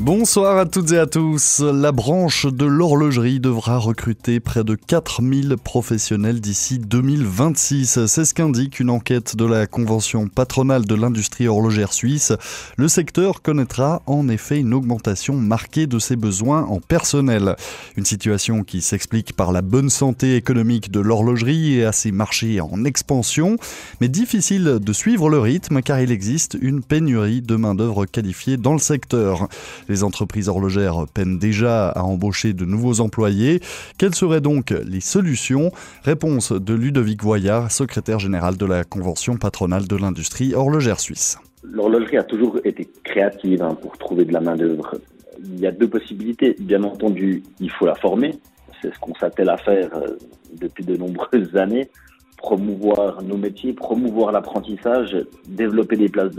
Bonsoir à toutes et à tous. La branche de l'horlogerie devra recruter près de 4000 professionnels d'ici 2026. C'est ce qu'indique une enquête de la Convention patronale de l'industrie horlogère suisse. Le secteur connaîtra en effet une augmentation marquée de ses besoins en personnel. Une situation qui s'explique par la bonne santé économique de l'horlogerie et à ses marchés en expansion, mais difficile de suivre le rythme car il existe une pénurie de main-d'œuvre qualifiée dans le secteur. Les entreprises horlogères peinent déjà à embaucher de nouveaux employés. Quelles seraient donc les solutions? Réponse de Ludovic Voyard, secrétaire général de la Convention patronale de l'industrie horlogère suisse. L'horlogerie a toujours été créative hein, pour trouver de la main-d'œuvre. Il y a deux possibilités. Bien entendu, il faut la former. C'est ce qu'on s'attelle à faire euh, depuis de nombreuses années promouvoir nos métiers, promouvoir l'apprentissage, développer des places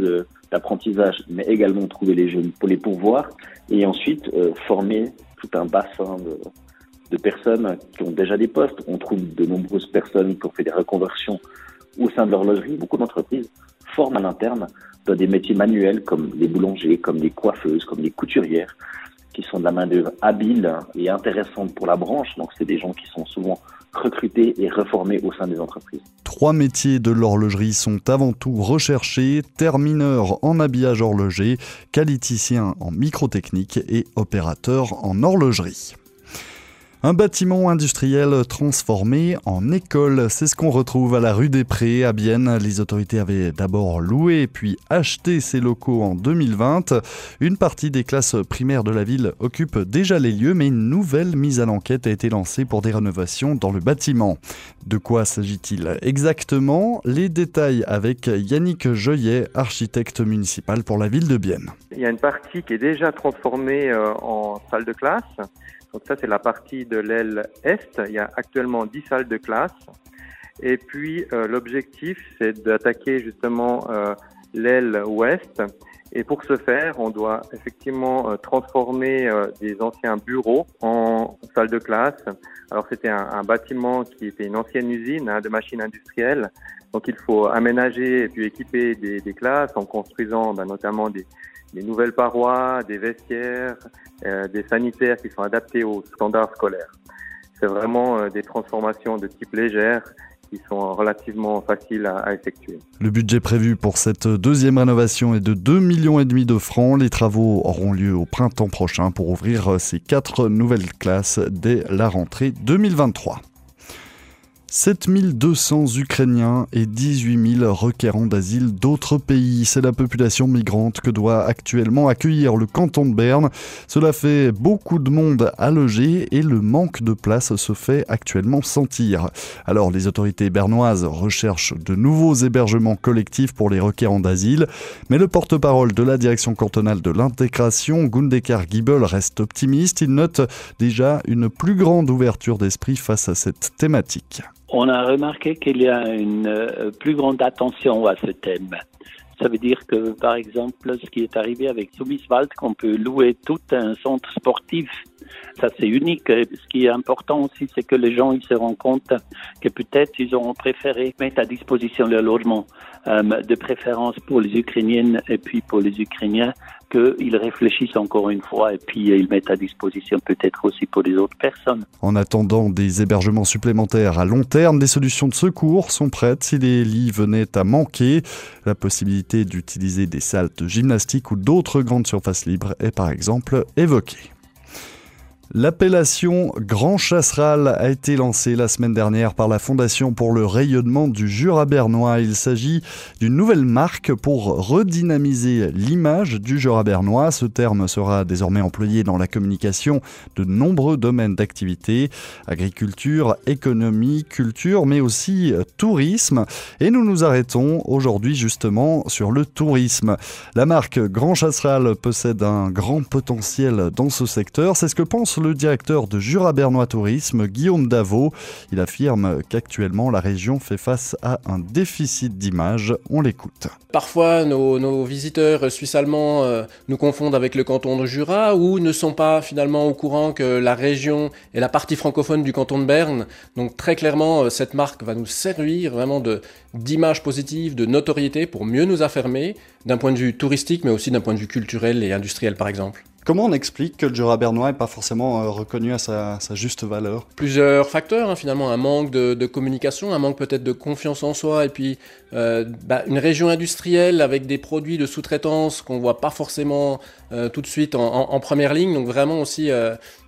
d'apprentissage, mais également trouver les jeunes pour les pourvoir, et ensuite euh, former tout un bassin de, de, personnes qui ont déjà des postes. On trouve de nombreuses personnes qui ont fait des reconversions au sein de l'horlogerie. Beaucoup d'entreprises forment à l'interne dans des métiers manuels comme les boulangers, comme les coiffeuses, comme les couturières qui sont de la main-d'œuvre habile et intéressante pour la branche. Donc, c'est des gens qui sont souvent recrutés et reformés au sein des entreprises. Trois métiers de l'horlogerie sont avant tout recherchés termineur en habillage horloger, qualiticien en microtechnique et opérateur en horlogerie. Un bâtiment industriel transformé en école, c'est ce qu'on retrouve à la rue des Prés à Bienne. Les autorités avaient d'abord loué puis acheté ces locaux en 2020. Une partie des classes primaires de la ville occupe déjà les lieux, mais une nouvelle mise à l'enquête a été lancée pour des rénovations dans le bâtiment. De quoi s'agit-il exactement? Les détails avec Yannick Joyet, architecte municipal pour la ville de Bienne. Il y a une partie qui est déjà transformée euh, en salle de classe donc ça, c'est la partie de l'aile Est. Il y a actuellement 10 salles de classe. Et puis, euh, l'objectif, c'est d'attaquer justement euh, l'aile Ouest. Et pour ce faire, on doit effectivement euh, transformer des anciens bureaux en salles de classe. Alors, c'était un, bâtiment qui était une ancienne usine hein, de machines industrielles. Donc, il faut aménager et puis équiper des, classes en construisant ben, notamment des, nouvelles parois, des vestiaires, euh, des sanitaires qui sont adaptés aux standards scolaires. C'est vraiment euh, des transformations de type légère qui sont relativement faciles à, à, effectuer. Le budget prévu pour cette deuxième rénovation est de 2,5 millions et demi de francs. Les travaux auront lieu au printemps prochain pour ouvrir ces quatre nouvelles classes dès la rentrée 2023. 7200 Ukrainiens et 18 000 requérants d'asile d'autres pays. C'est la population migrante que doit actuellement accueillir le canton de Berne. Cela fait beaucoup de monde à loger et le manque de place se fait actuellement sentir. Alors les autorités bernoises recherchent de nouveaux hébergements collectifs pour les requérants d'asile, mais le porte-parole de la direction cantonale de l'intégration, Gundekar Giebel, reste optimiste. Il note déjà une plus grande ouverture d'esprit face à cette thématique on a remarqué qu'il y a une euh, plus grande attention à ce thème. Ça veut dire que, par exemple, ce qui est arrivé avec Sumiswald, qu'on peut louer tout un centre sportif, ça c'est unique. Ce qui est important aussi, c'est que les gens ils se rendent compte que peut-être ils auront préféré mettre à disposition leur logement euh, de préférence pour les Ukrainiennes et puis pour les Ukrainiens qu'ils réfléchissent encore une fois et puis ils mettent à disposition peut-être aussi pour les autres personnes. En attendant des hébergements supplémentaires à long terme, des solutions de secours sont prêtes si les lits venaient à manquer. La possibilité d'utiliser des salles de gymnastique ou d'autres grandes surfaces libres est par exemple évoquée. L'appellation Grand Chasseral a été lancée la semaine dernière par la Fondation pour le rayonnement du Jura bernois. Il s'agit d'une nouvelle marque pour redynamiser l'image du Jura bernois. Ce terme sera désormais employé dans la communication de nombreux domaines d'activité, agriculture, économie, culture, mais aussi tourisme. Et nous nous arrêtons aujourd'hui justement sur le tourisme. La marque Grand Chasseral possède un grand potentiel dans ce secteur. C'est ce que pense le directeur de Jura Bernois Tourisme, Guillaume Davot. Il affirme qu'actuellement la région fait face à un déficit d'image. On l'écoute. Parfois, nos, visiteurs suisses-allemands euh, nous confondent avec le canton de Jura ou ne sont pas finalement au courant que la région est la partie francophone du canton de Berne. Donc très clairement, euh, cette marque va nous servir vraiment d'image positive, de notoriété pour mieux nous affermer d'un point de vue touristique, mais aussi d'un point de vue culturel et industriel par exemple. Comment on explique que le Jura bernois n'est pas forcément euh, reconnu à sa, juste valeur? Plusieurs facteurs, hein, finalement, un manque de, communication, un manque peut-être de confiance en soi, et puis euh, bah, une région industrielle avec des produits de sous-traitance qu'on voit pas forcément euh, tout de suite en, première ligne, donc vraiment aussi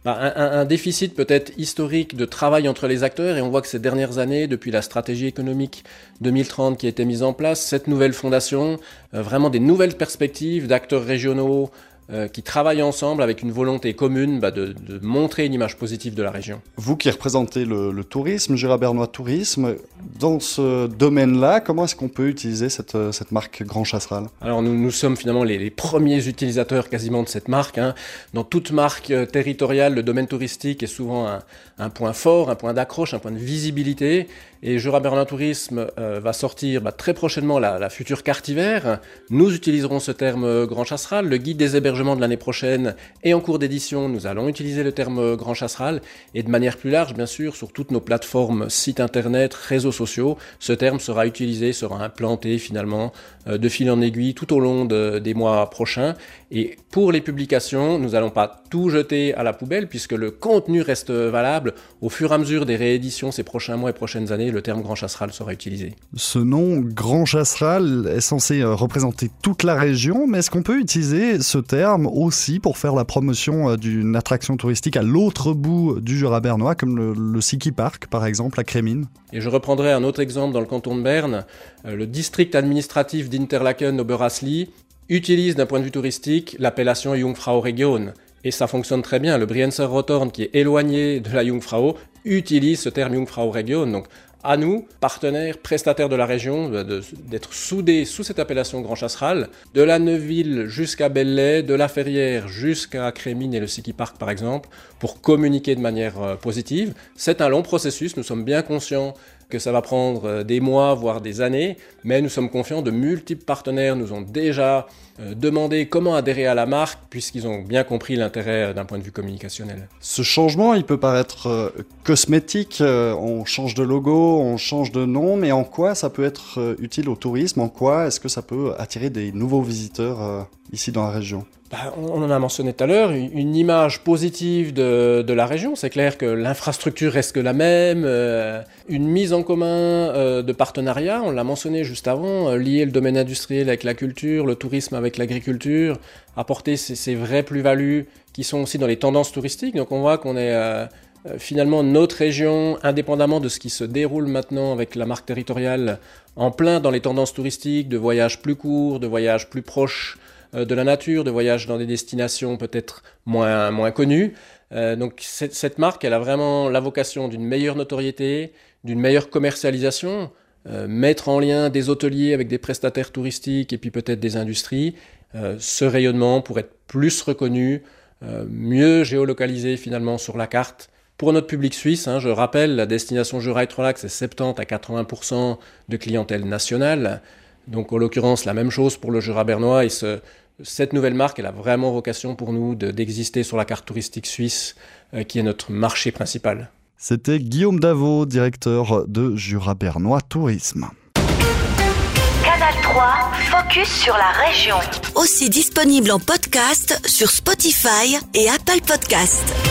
bah, un, déficit peut-être historique de travail entre les acteurs, et on voit que ces dernières années, depuis la stratégie économique 2030 qui a été mise en place, cette nouvelle fondation, vraiment des nouvelles perspectives d'acteurs régionaux, euh, qui travaillent ensemble avec une volonté commune bah, de, montrer une image positive de la région. Vous qui représentez le, tourisme, Jura Bernois Tourisme, dans ce domaine-là, comment est-ce qu'on peut utiliser cette, euh, marque Grand Chasseral? Alors nous, nous sommes finalement les, premiers utilisateurs quasiment de cette marque. Hein. Dans toute marque euh, territoriale, le domaine touristique est souvent un, point fort, un point d'accroche, un point de visibilité. Et Jura Bernois Tourisme va sortir bah, très prochainement la, future carte hiver. Nous utiliserons ce terme Grand Chasseral, le guide des hébergements de l'année prochaine et en cours d'édition, nous allons utiliser le terme grand chasseral et de manière plus large, bien sûr, sur toutes nos plateformes, sites internet, réseaux sociaux, ce terme sera utilisé, sera implanté finalement euh, de fil en aiguille tout au long des mois prochains. Et pour les publications, nous n'allons pas tout jeter à la poubelle puisque le contenu reste valable. Au fur et à mesure des rééditions ces prochains mois et prochaines années, le terme grand chasseral sera utilisé. Ce nom, grand chasseral, est censé euh, représenter toute la région, mais est-ce qu'on peut utiliser ce terme aussi pour faire la promotion euh, d'une attraction touristique à l'autre bout du Jura bernois, comme le, Siki Park par exemple à Crémine? Et je reprendrai un autre exemple dans le canton de Berne. Euh, le district administratif d'Interlaken Oberasli utilise d'un point de vue touristique l'appellation Jungfrau Region. Et ça fonctionne très bien. Le Brienzer Rotorn, qui est éloigné de la Jungfrau, utilise ce terme Jungfrau Region. Donc à nous, partenaires, prestataires de la région, d'être soudés sous cette appellation Grand Chasseral, de la Neuville jusqu'à Belley, de la Ferrière jusqu'à Crémine et le Siki Park par exemple, pour communiquer de manière euh, positive. C'est un long processus, nous sommes bien conscients que ça va prendre euh, des mois, voire des années, mais nous sommes confiants, de multiples partenaires nous ont déjà euh, demandé comment adhérer à la marque, puisqu'ils ont bien compris l'intérêt euh, d'un point de vue communicationnel. Ce changement, il peut paraître cosmétique, on change de logo, on change de nom, mais en quoi ça peut être utile au tourisme? En quoi est-ce que ça peut attirer des nouveaux visiteurs ici dans la région? Bah, on en a mentionné tout à l'heure, une image positive de, la région. C'est clair que l'infrastructure reste la même, euh, une mise en commun euh, de partenariats, on l'a mentionné juste avant, euh, lier le domaine industriel avec la culture, le tourisme avec l'agriculture, apporter ces, vraies plus-values qui sont aussi dans les tendances touristiques. Donc on voit qu'on est finalement notre région, indépendamment de ce qui se déroule maintenant avec la marque territoriale, en plein dans les tendances touristiques, de voyages plus courts, de voyages plus proches de la nature, de voyages dans des destinations peut-être moins, moins connues. Euh, donc cette, marque, elle a vraiment la vocation d'une meilleure notoriété, d'une meilleure commercialisation, euh, mettre en lien des hôteliers avec des prestataires touristiques et puis peut-être des industries. ce rayonnement pour être plus reconnu, mieux géolocalisé finalement sur la carte. Pour notre public suisse, hein, je rappelle, la destination Jura et Trolac, c'est 70 à 80% de clientèle nationale. Donc en l'occurrence, la même chose pour le Jura bernois et ce, cette nouvelle marque, elle a vraiment vocation pour nous d'exister sur la carte touristique suisse, euh, qui est notre marché principal. C'était Guillaume Davot, directeur de Jura Bernois Tourisme. Canal 3, focus sur la région. Aussi disponible en podcast sur Spotify et Apple Podcast.